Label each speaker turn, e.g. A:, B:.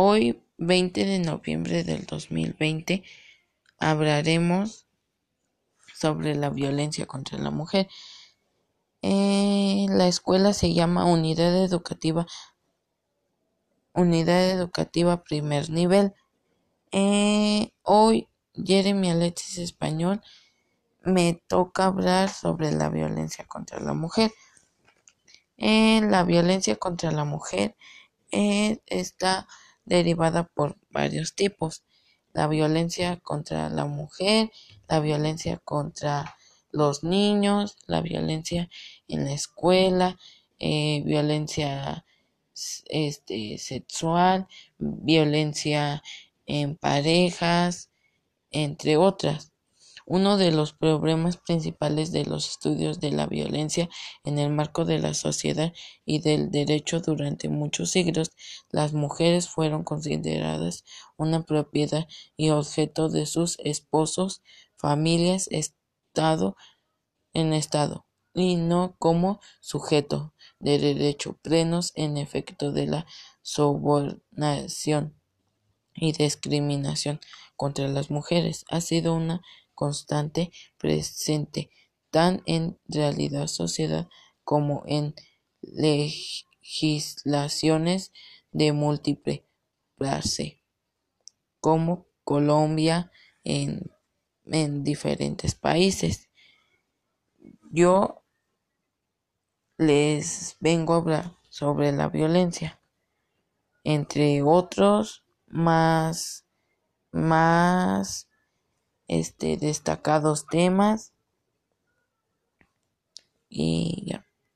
A: Hoy, 20 de noviembre del 2020, hablaremos sobre la violencia contra la mujer. Eh, la escuela se llama Unidad Educativa Unidad Educativa Primer Nivel. Eh, hoy, Jeremy Alexis Español, me toca hablar sobre la violencia contra la mujer. Eh, la violencia contra la mujer está derivada por varios tipos. La violencia contra la mujer, la violencia contra los niños, la violencia en la escuela, eh, violencia este, sexual, violencia en parejas, entre otras. Uno de los problemas principales de los estudios de la violencia en el marco de la sociedad y del derecho durante muchos siglos, las mujeres fueron consideradas una propiedad y objeto de sus esposos, familias, Estado en Estado, y no como sujeto de derecho plenos en efecto de la sobornación y discriminación contra las mujeres. Ha sido una constante presente tan en realidad sociedad como en legislaciones de múltiple clase, como Colombia en, en diferentes países. Yo les vengo a hablar sobre la violencia, entre otros más, más este, destacados temas y ya.